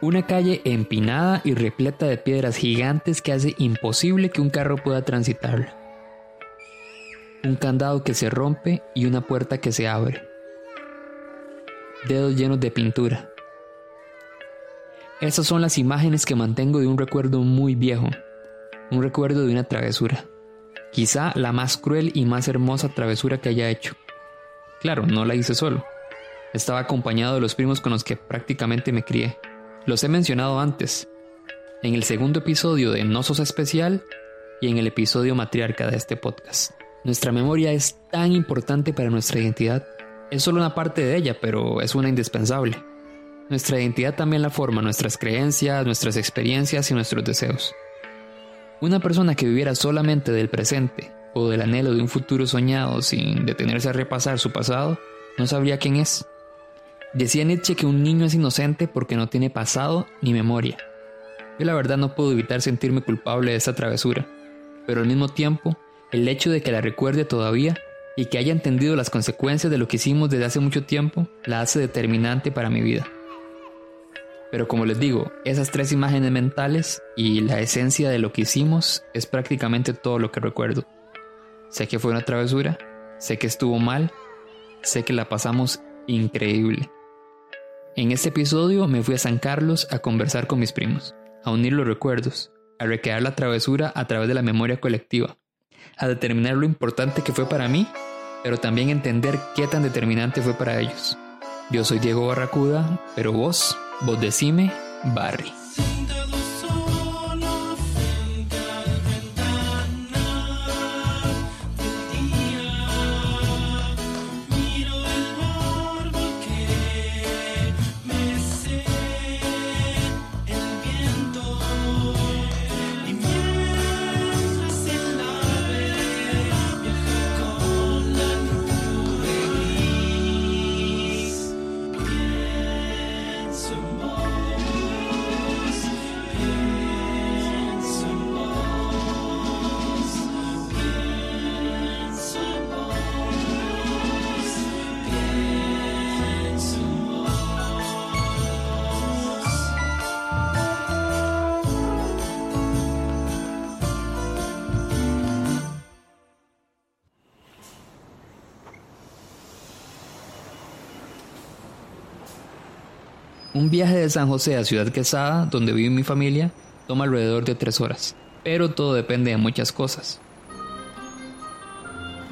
Una calle empinada y repleta de piedras gigantes que hace imposible que un carro pueda transitarla. Un candado que se rompe y una puerta que se abre. Dedos llenos de pintura. Esas son las imágenes que mantengo de un recuerdo muy viejo, un recuerdo de una travesura, quizá la más cruel y más hermosa travesura que haya hecho. Claro, no la hice solo, estaba acompañado de los primos con los que prácticamente me crié. Los he mencionado antes, en el segundo episodio de No Sos Especial y en el episodio matriarca de este podcast. Nuestra memoria es tan importante para nuestra identidad. Es solo una parte de ella, pero es una indispensable. Nuestra identidad también la forma nuestras creencias, nuestras experiencias y nuestros deseos. Una persona que viviera solamente del presente o del anhelo de un futuro soñado sin detenerse a repasar su pasado, no sabría quién es. Decía Nietzsche que un niño es inocente porque no tiene pasado ni memoria. Yo la verdad no puedo evitar sentirme culpable de esa travesura, pero al mismo tiempo, el hecho de que la recuerde todavía y que haya entendido las consecuencias de lo que hicimos desde hace mucho tiempo la hace determinante para mi vida. Pero como les digo, esas tres imágenes mentales y la esencia de lo que hicimos es prácticamente todo lo que recuerdo. Sé que fue una travesura, sé que estuvo mal, sé que la pasamos increíble. En este episodio me fui a San Carlos a conversar con mis primos, a unir los recuerdos, a recrear la travesura a través de la memoria colectiva, a determinar lo importante que fue para mí, pero también entender qué tan determinante fue para ellos. Yo soy Diego Barracuda, pero vos Vos decime, Barry. Un viaje de San José a Ciudad Quesada, donde vive mi familia, toma alrededor de tres horas, pero todo depende de muchas cosas.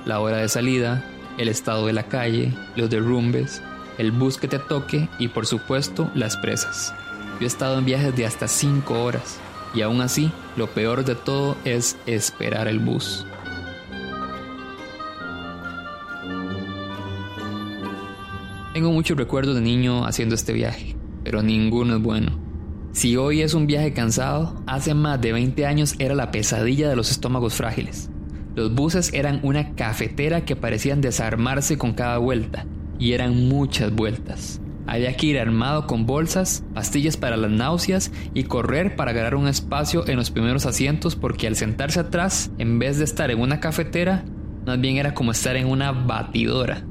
La hora de salida, el estado de la calle, los derrumbes, el bus que te toque y por supuesto las presas. Yo he estado en viajes de hasta cinco horas y aún así lo peor de todo es esperar el bus. Tengo muchos recuerdos de niño haciendo este viaje pero ninguno es bueno. Si hoy es un viaje cansado, hace más de 20 años era la pesadilla de los estómagos frágiles. Los buses eran una cafetera que parecían desarmarse con cada vuelta, y eran muchas vueltas. Había que ir armado con bolsas, pastillas para las náuseas y correr para ganar un espacio en los primeros asientos porque al sentarse atrás, en vez de estar en una cafetera, más bien era como estar en una batidora.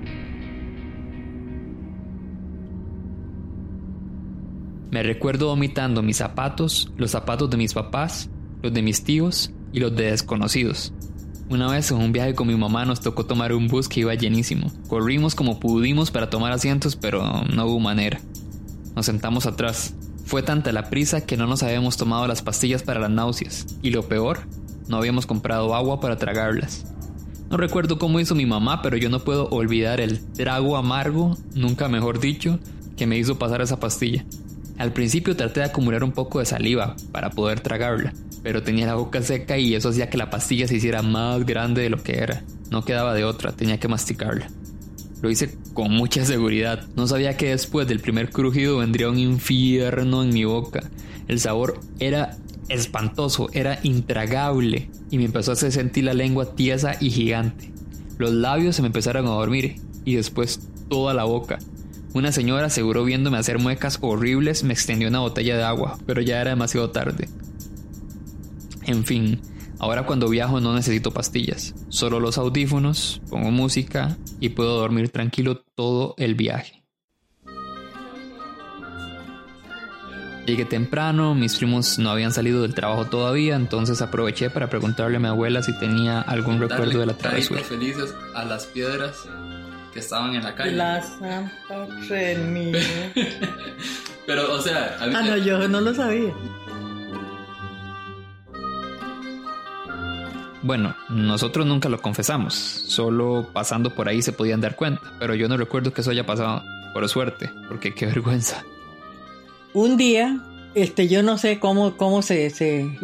Me recuerdo vomitando mis zapatos, los zapatos de mis papás, los de mis tíos y los de desconocidos. Una vez en un viaje con mi mamá nos tocó tomar un bus que iba llenísimo. Corrimos como pudimos para tomar asientos, pero no hubo manera. Nos sentamos atrás. Fue tanta la prisa que no nos habíamos tomado las pastillas para las náuseas. Y lo peor, no habíamos comprado agua para tragarlas. No recuerdo cómo hizo mi mamá, pero yo no puedo olvidar el trago amargo, nunca mejor dicho, que me hizo pasar esa pastilla. Al principio traté de acumular un poco de saliva para poder tragarla, pero tenía la boca seca y eso hacía que la pastilla se hiciera más grande de lo que era. No quedaba de otra, tenía que masticarla. Lo hice con mucha seguridad. No sabía que después del primer crujido vendría un infierno en mi boca. El sabor era espantoso, era intragable y me empezó a hacer sentir la lengua tiesa y gigante. Los labios se me empezaron a dormir y después toda la boca. Una señora, seguro viéndome hacer muecas horribles, me extendió una botella de agua, pero ya era demasiado tarde. En fin, ahora cuando viajo no necesito pastillas, solo los audífonos, pongo música y puedo dormir tranquilo todo el viaje. Llegué temprano, mis primos no habían salido del trabajo todavía, entonces aproveché para preguntarle a mi abuela si tenía algún recuerdo de la travesura. felices a las piedras que estaban en la calle. La Santa Trinidad. Pero, o sea, a mí Ah, no, yo no lo sabía. Bueno, nosotros nunca lo confesamos, solo pasando por ahí se podían dar cuenta, pero yo no recuerdo que eso haya pasado, por suerte, porque qué vergüenza. Un día, este, yo no sé cómo, cómo se, se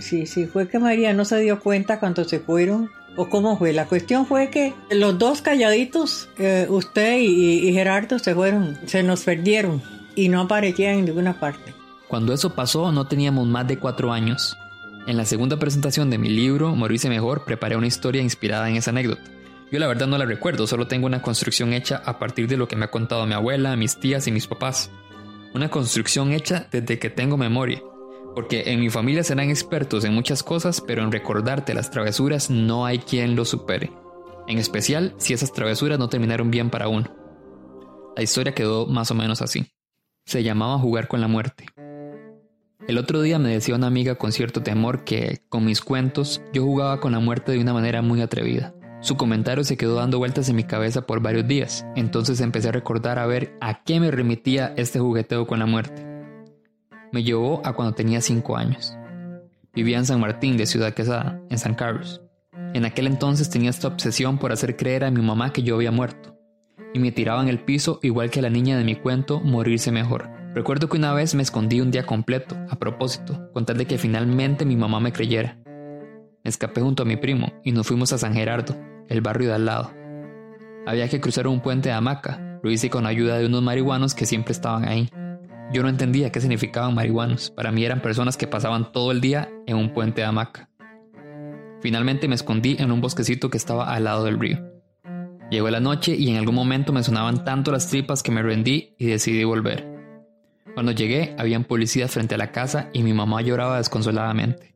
si, si fue que María no se dio cuenta cuando se fueron o cómo fue. La cuestión fue que los dos calladitos, eh, usted y, y Gerardo, se fueron, se nos perdieron y no aparecían en ninguna parte. Cuando eso pasó no teníamos más de cuatro años. En la segunda presentación de mi libro, Morirse Mejor, preparé una historia inspirada en esa anécdota. Yo la verdad no la recuerdo, solo tengo una construcción hecha a partir de lo que me ha contado mi abuela, mis tías y mis papás. Una construcción hecha desde que tengo memoria. Porque en mi familia serán expertos en muchas cosas, pero en recordarte las travesuras no hay quien lo supere. En especial si esas travesuras no terminaron bien para uno. La historia quedó más o menos así. Se llamaba Jugar con la muerte. El otro día me decía una amiga con cierto temor que, con mis cuentos, yo jugaba con la muerte de una manera muy atrevida. Su comentario se quedó dando vueltas en mi cabeza por varios días, entonces empecé a recordar a ver a qué me remitía este jugueteo con la muerte. Me llevó a cuando tenía 5 años. Vivía en San Martín de Ciudad Quesada, en San Carlos. En aquel entonces tenía esta obsesión por hacer creer a mi mamá que yo había muerto, y me tiraba en el piso igual que la niña de mi cuento morirse mejor. Recuerdo que una vez me escondí un día completo, a propósito, con tal de que finalmente mi mamá me creyera. Me escapé junto a mi primo y nos fuimos a San Gerardo, el barrio de al lado. Había que cruzar un puente de hamaca, lo hice con ayuda de unos marihuanos que siempre estaban ahí. Yo no entendía qué significaban marihuanos, para mí eran personas que pasaban todo el día en un puente de hamaca. Finalmente me escondí en un bosquecito que estaba al lado del río. Llegó la noche y en algún momento me sonaban tanto las tripas que me rendí y decidí volver. Cuando llegué, habían policías frente a la casa y mi mamá lloraba desconsoladamente.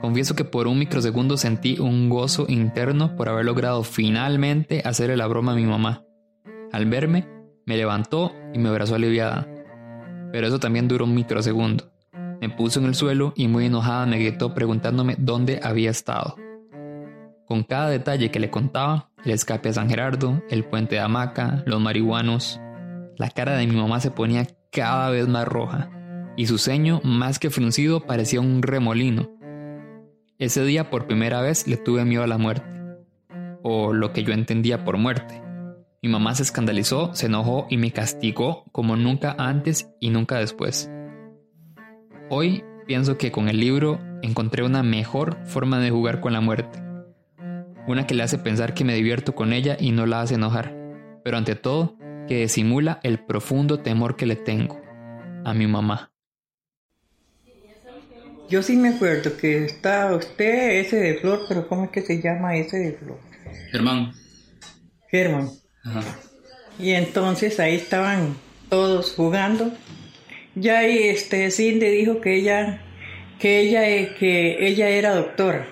Confieso que por un microsegundo sentí un gozo interno por haber logrado finalmente hacerle la broma a mi mamá. Al verme, me levantó y me abrazó aliviada. Pero eso también duró un microsegundo. Me puso en el suelo y muy enojada me gritó preguntándome dónde había estado. Con cada detalle que le contaba, el escape a San Gerardo, el puente de hamaca, los marihuanos, la cara de mi mamá se ponía cada vez más roja y su ceño, más que fruncido, parecía un remolino. Ese día por primera vez le tuve miedo a la muerte, o lo que yo entendía por muerte. Mi mamá se escandalizó, se enojó y me castigó como nunca antes y nunca después. Hoy pienso que con el libro encontré una mejor forma de jugar con la muerte. Una que le hace pensar que me divierto con ella y no la hace enojar. Pero ante todo, que disimula el profundo temor que le tengo a mi mamá. Yo sí me acuerdo que está usted, ese de flor, pero ¿cómo es que se llama ese de flor? Germán. Germán. Ajá. Y entonces ahí estaban todos jugando. Ya ahí este Cindy dijo que ella, que ella, eh, que ella era doctora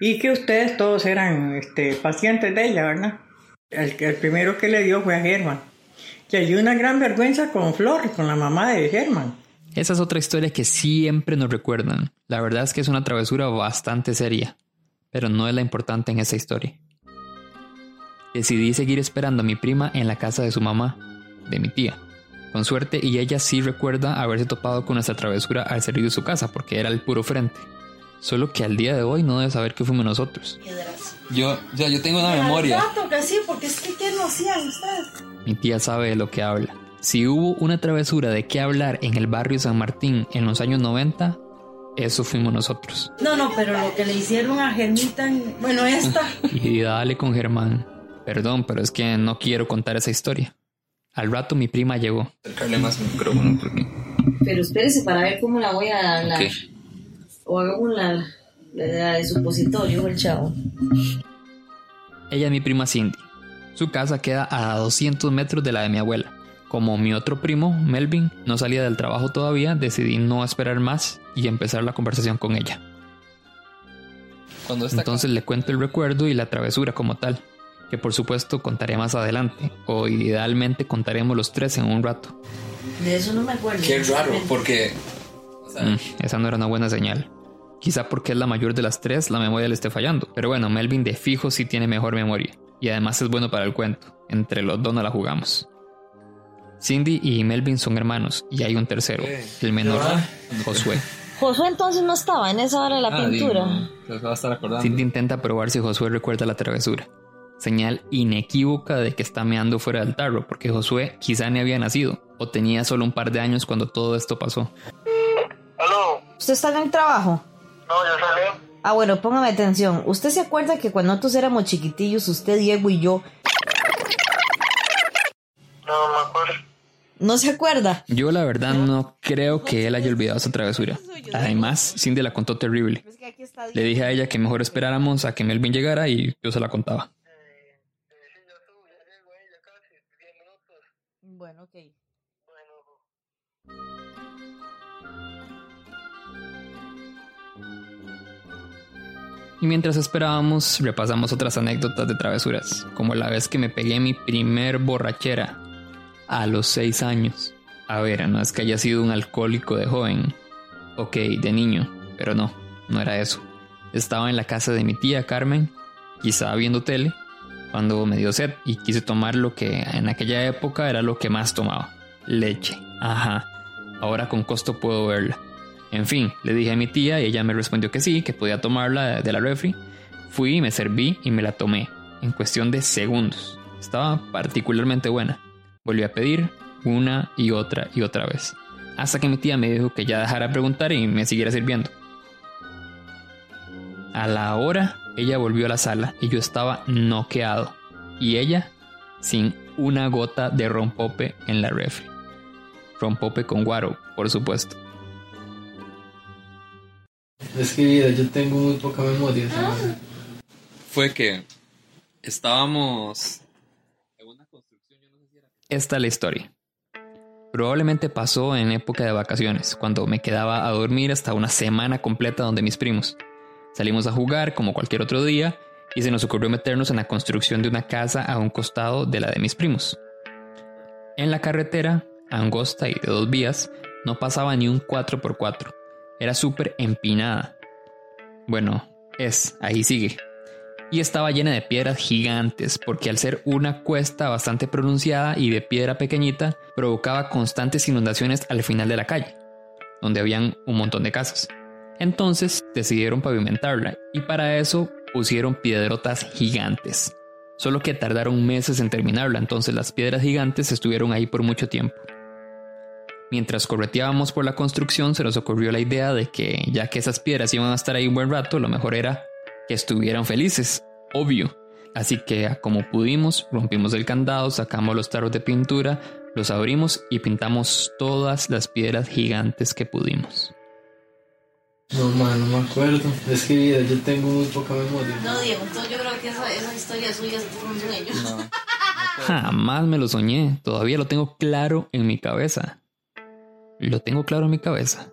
y que ustedes todos eran este, pacientes de ella, ¿verdad? El, el primero que le dio fue a Germán. Y hay una gran vergüenza con Flor, con la mamá de Germán. Esa es otra historia que siempre nos recuerdan. La verdad es que es una travesura bastante seria, pero no es la importante en esa historia. Decidí seguir esperando a mi prima en la casa de su mamá, de mi tía. Con suerte, y ella sí recuerda haberse topado con nuestra travesura al salir de su casa, porque era el puro frente. Solo que al día de hoy no debe saber que fuimos nosotros. Yo, ya, yo tengo una memoria. Exacto, que sí, porque es que ¿qué no hacían ustedes? Mi tía sabe de lo que habla. Si hubo una travesura de qué hablar en el barrio San Martín en los años 90, eso fuimos nosotros. No, no, pero lo que le hicieron a Germita, bueno, esta. Y dale con Germán. Perdón, pero es que no quiero contar esa historia. Al rato mi prima llegó. Acercarle más el micrófono porque. Pero espérese para ver cómo la voy a hablar. Ok. O hagamos la, la, la de supositorio, el chavo. Ella es mi prima Cindy. Su casa queda a 200 metros de la de mi abuela. Como mi otro primo, Melvin, no salía del trabajo todavía, decidí no esperar más y empezar la conversación con ella. Cuando Entonces le cuento el recuerdo y la travesura como tal, que por supuesto contaré más adelante, o idealmente contaremos los tres en un rato. De eso no me acuerdo. Qué raro, porque. O sea, Mm, esa no era una buena señal. Quizá porque es la mayor de las tres, la memoria le esté fallando. Pero bueno, Melvin de fijo sí tiene mejor memoria. Y además es bueno para el cuento. Entre los dos no la jugamos. Cindy y Melvin son hermanos. Y hay un tercero, el menor, Josué. Josué entonces no estaba en esa hora de la ah, pintura. digo, se va a estar acordando. Cindy intenta probar si Josué recuerda la travesura. Señal inequívoca de que está meando fuera del tarro, porque Josué quizá ni había nacido, o tenía solo un par de años cuando todo esto pasó. ¿Aló? ¿Usted está en el trabajo? No, ya salí. Ah, bueno, póngame atención. ¿Usted se acuerda que cuando nosotros éramos chiquitillos, usted, Diego y yo, No, no me acuerdo. no se acuerda? Yo la verdad no creo que él haya olvidado esa travesura. Además, Cindy la contó terrible. Le dije a ella que mejor esperáramos a que Melvin llegara y yo se la contaba. Y mientras esperábamos, repasamos otras anécdotas de travesuras, como la vez que me pegué mi primer borrachera a los 6 años. A ver, no es que haya sido un alcohólico de joven, ok, de niño, pero no, no era eso. Estaba en la casa de mi tía Carmen, quizá viendo tele, cuando me dio sed y quise tomar lo que en aquella época era lo que más tomaba, leche. Ajá, ahora con costo puedo verla. En fin, le dije a mi tía y ella me respondió que sí, que podía tomarla de la refri. Fui, me serví y me la tomé, en cuestión de segundos. Estaba particularmente buena. Volví a pedir una y otra y otra vez. Hasta que mi tía me dijo que ya dejara de preguntar y me siguiera sirviendo. A la hora, ella volvió a la sala y yo estaba noqueado. Y ella, sin una gota de rompope en la refri. Rompope con guaro, por supuesto. Es que vida, yo tengo muy poca memoria. ¿sabes? Fue que estábamos en una construcción, yo no sé si era. Esta es la historia. Probablemente pasó en época de vacaciones, cuando me quedaba a dormir hasta una semana completa donde mis primos. Salimos a jugar como cualquier otro día y se nos ocurrió meternos en la construcción de una casa a un costado de la de mis primos. En la carretera, angosta y de dos vías, no pasaba ni un 4x4. Era súper empinada. Bueno, es, ahí sigue. Y estaba llena de piedras gigantes, porque al ser una cuesta bastante pronunciada y de piedra pequeñita, provocaba constantes inundaciones al final de la calle, donde habían un montón de casas. Entonces decidieron pavimentarla y para eso pusieron piedrotas gigantes. Solo que tardaron meses en terminarla, entonces las piedras gigantes estuvieron ahí por mucho tiempo. Mientras correteábamos por la construcción se nos ocurrió la idea de que ya que esas piedras iban a estar ahí un buen rato, lo mejor era que estuvieran felices, obvio. Así que como pudimos, rompimos el candado, sacamos los tarros de pintura, los abrimos y pintamos todas las piedras gigantes que pudimos. No, man, no me acuerdo. Es que vida, yo tengo muy poca memoria. No, Diego, entonces yo creo que esa, esa historia suya fue un sueño. No. Jamás me lo soñé, todavía lo tengo claro en mi cabeza. Lo tengo claro en mi cabeza.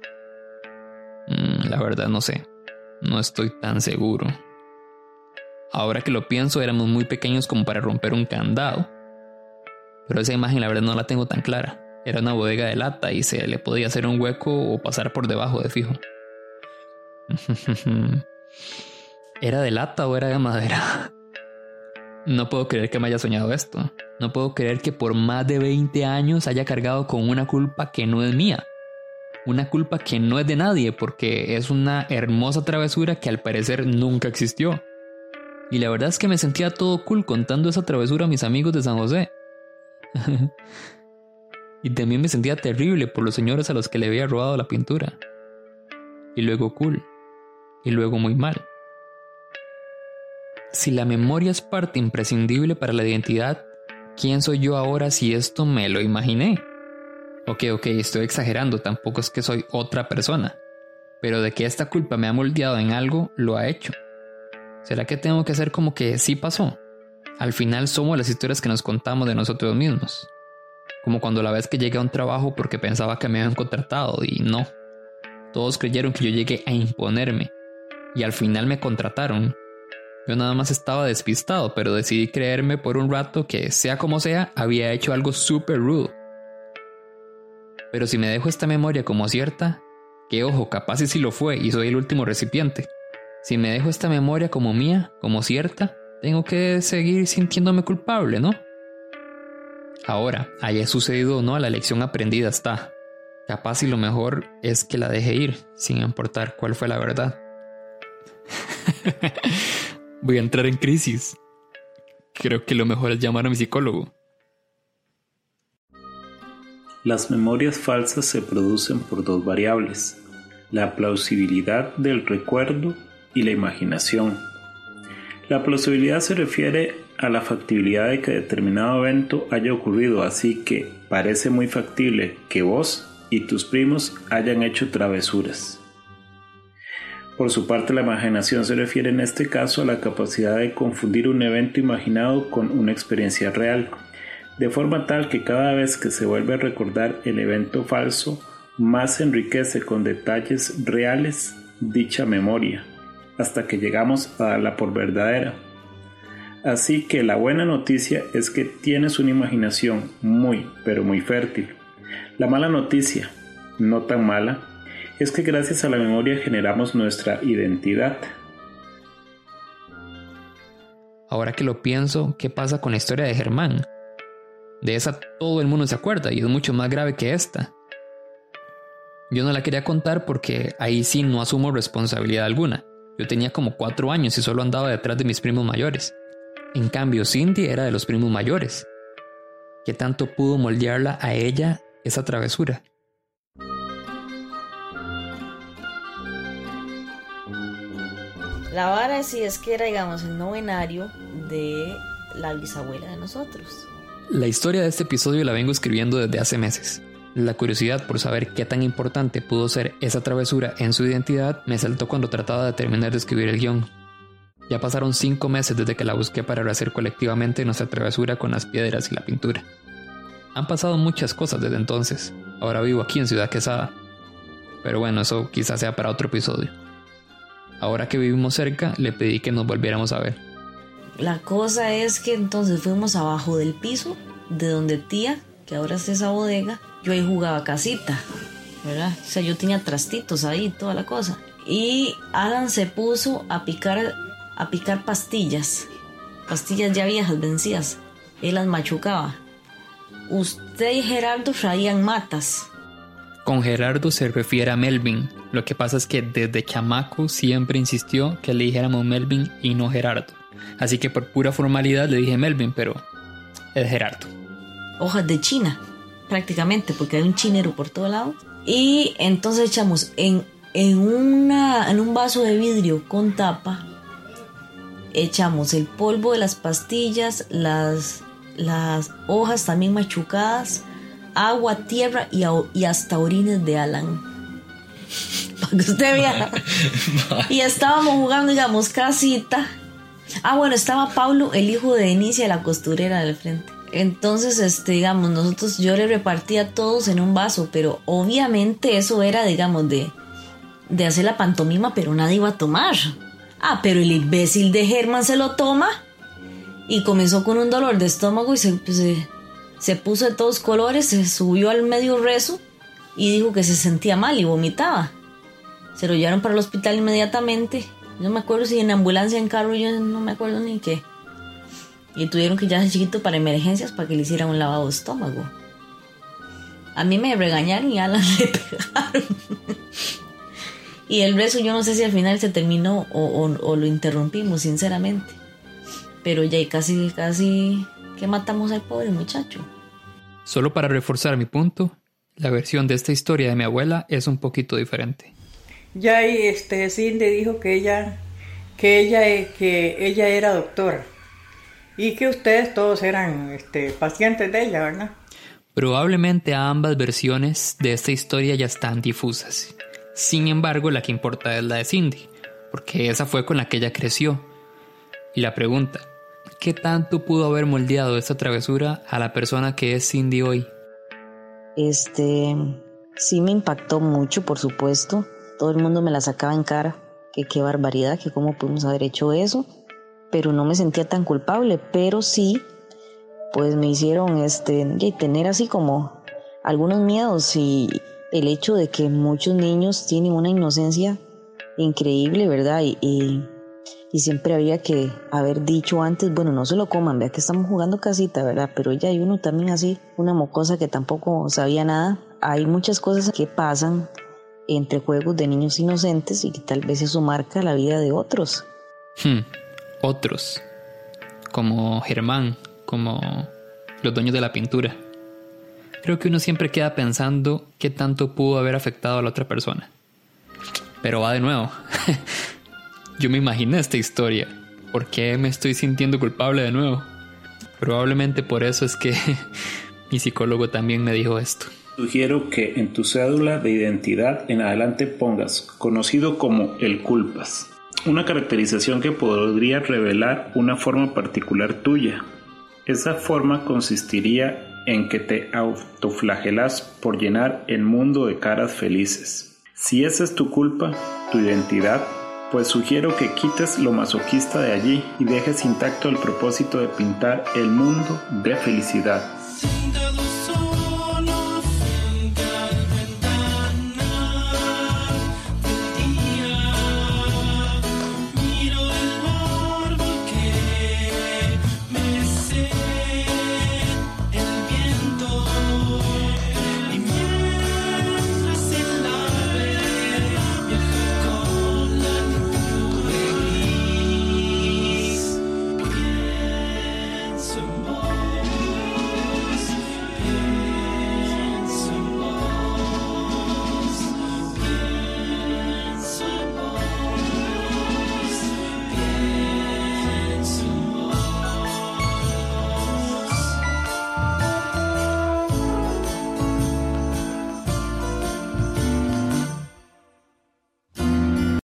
Mm, la verdad no sé, no estoy tan seguro. Ahora que lo pienso, éramos muy pequeños como para romper un candado. Pero esa imagen la verdad no la tengo tan clara. Era una bodega de lata y se le podía hacer un hueco o pasar por debajo de fijo. ¿Era de lata o era de madera? No puedo creer que me haya soñado esto. No puedo creer que por más de 20 años haya cargado con una culpa que no es mía. Una culpa que no es de nadie porque es una hermosa travesura que al parecer nunca existió. Y la verdad es que me sentía todo cool contando esa travesura a mis amigos de San José. y también me sentía terrible por los señores a los que le había robado la pintura. Y luego cool. Y luego muy mal. Si la memoria es parte imprescindible para la identidad, ¿quién soy yo ahora si esto me lo imaginé? Ok, ok, estoy exagerando, tampoco es que soy otra persona, pero de que esta culpa me ha moldeado en algo, lo ha hecho. ¿Será que tengo que hacer como que sí pasó? Al final somos las historias que nos contamos de nosotros mismos. Como cuando la vez que llegué a un trabajo porque pensaba que me habían contratado y no. Todos creyeron que yo llegué a imponerme y al final me contrataron yo nada más estaba despistado, pero decidí creerme por un rato que, sea como sea, había hecho algo súper rudo. Pero si me dejo esta memoria como cierta, que ojo, capaz y si lo fue y soy el último recipiente. Si me dejo esta memoria como mía, como cierta, tengo que seguir sintiéndome culpable, ¿no? Ahora, haya sucedido o no, la lección aprendida está. Capaz y lo mejor es que la deje ir, sin importar cuál fue la verdad. Voy a entrar en crisis. Creo que lo mejor es llamar a mi psicólogo. Las memorias falsas se producen por dos variables, la plausibilidad del recuerdo y la imaginación. La plausibilidad se refiere a la factibilidad de que determinado evento haya ocurrido, así que parece muy factible que vos y tus primos hayan hecho travesuras. Por su parte, la imaginación se refiere en este caso a la capacidad de confundir un evento imaginado con una experiencia real, de forma tal que cada vez que se vuelve a recordar el evento falso, más enriquece con detalles reales dicha memoria, hasta que llegamos a darla por verdadera. Así que la buena noticia es que tienes una imaginación muy, pero muy fértil. La mala noticia, no tan mala, es que gracias a la memoria generamos nuestra identidad. Ahora que lo pienso, ¿qué pasa con la historia de Germán? De esa todo el mundo se acuerda y es mucho más grave que esta. Yo no la quería contar porque ahí sí no asumo responsabilidad alguna. Yo tenía como cuatro años y solo andaba detrás de mis primos mayores. En cambio, Cindy era de los primos mayores. ¿Qué tanto pudo moldearla a ella esa travesura? La vara sí es que era, digamos, el novenario de la bisabuela de nosotros. La historia de este episodio la vengo escribiendo desde hace meses. La curiosidad por saber qué tan importante pudo ser esa travesura en su identidad me saltó cuando trataba de terminar de escribir el guion. Ya pasaron cinco meses desde que la busqué para rehacer colectivamente nuestra travesura con las piedras y la pintura. Han pasado muchas cosas desde entonces. Ahora vivo aquí en Ciudad Quesada. Pero bueno, eso quizás sea para otro episodio. Ahora que vivimos cerca, le pedí que nos volviéramos a ver. La cosa es que entonces fuimos abajo del piso, de donde tía, que ahora es esa bodega, yo ahí jugaba casita, ¿verdad? O sea, yo tenía trastitos ahí, toda la cosa. Y Alan se puso a picar, a picar pastillas, pastillas ya viejas, vencidas. Él las machucaba. Usted y Gerardo traían matas. Con Gerardo se refiere a Melvin. Lo que pasa es que desde chamaco siempre insistió que le dijéramos Melvin y no Gerardo. Así que por pura formalidad le dije Melvin, pero es Gerardo. Hojas de China, prácticamente, porque hay un chinero por todo lado. Y entonces echamos en, en, una, en un vaso de vidrio con tapa, echamos el polvo de las pastillas, las, las hojas también machucadas, agua, tierra y, y hasta orines de Alan. Para que usted vea. y estábamos jugando, digamos, casita. Ah, bueno, estaba Pablo, el hijo de Inicia, la costurera del frente. Entonces, este, digamos, nosotros, yo le repartía a todos en un vaso, pero obviamente eso era, digamos, de, de hacer la pantomima, pero nadie iba a tomar. Ah, pero el imbécil de Germán se lo toma y comenzó con un dolor de estómago y se, pues, se, se puso de todos colores, se subió al medio rezo y dijo que se sentía mal y vomitaba. Se lo llevaron para el hospital inmediatamente. No me acuerdo si en ambulancia, en carro, yo no me acuerdo ni qué. Y tuvieron que llevarse chiquito para emergencias para que le hicieran un lavado de estómago. A mí me regañaron y a Alan le pegaron. y el rezo yo no sé si al final se terminó o, o, o lo interrumpimos, sinceramente. Pero ya casi, casi que matamos al pobre muchacho. Solo para reforzar mi punto, la versión de esta historia de mi abuela es un poquito diferente. Ya ahí este Cindy dijo que ella que ella que ella era doctora y que ustedes todos eran este, pacientes de ella, ¿verdad? Probablemente ambas versiones de esta historia ya están difusas. Sin embargo, la que importa es la de Cindy, porque esa fue con la que ella creció. Y la pregunta, ¿qué tanto pudo haber moldeado esta travesura a la persona que es Cindy hoy? Este, sí me impactó mucho, por supuesto. Todo el mundo me la sacaba en cara, que qué barbaridad, que cómo pudimos haber hecho eso. Pero no me sentía tan culpable, pero sí, pues me hicieron este, tener así como algunos miedos y el hecho de que muchos niños tienen una inocencia increíble, ¿verdad? Y, y, y siempre había que haber dicho antes, bueno, no se lo coman, vea que estamos jugando casita, ¿verdad? Pero ya hay uno también así, una mocosa que tampoco sabía nada. Hay muchas cosas que pasan entre juegos de niños inocentes y que tal vez eso marca la vida de otros. Hmm, otros, como Germán, como los dueños de la pintura. Creo que uno siempre queda pensando qué tanto pudo haber afectado a la otra persona. Pero va de nuevo. Yo me imaginé esta historia. ¿Por qué me estoy sintiendo culpable de nuevo? Probablemente por eso es que mi psicólogo también me dijo esto. Sugiero que en tu cédula de identidad en adelante pongas conocido como el culpas, una caracterización que podría revelar una forma particular tuya. Esa forma consistiría en que te autoflagelas por llenar el mundo de caras felices. Si esa es tu culpa, tu identidad, pues sugiero que quites lo masoquista de allí y dejes intacto el propósito de pintar el mundo de felicidad.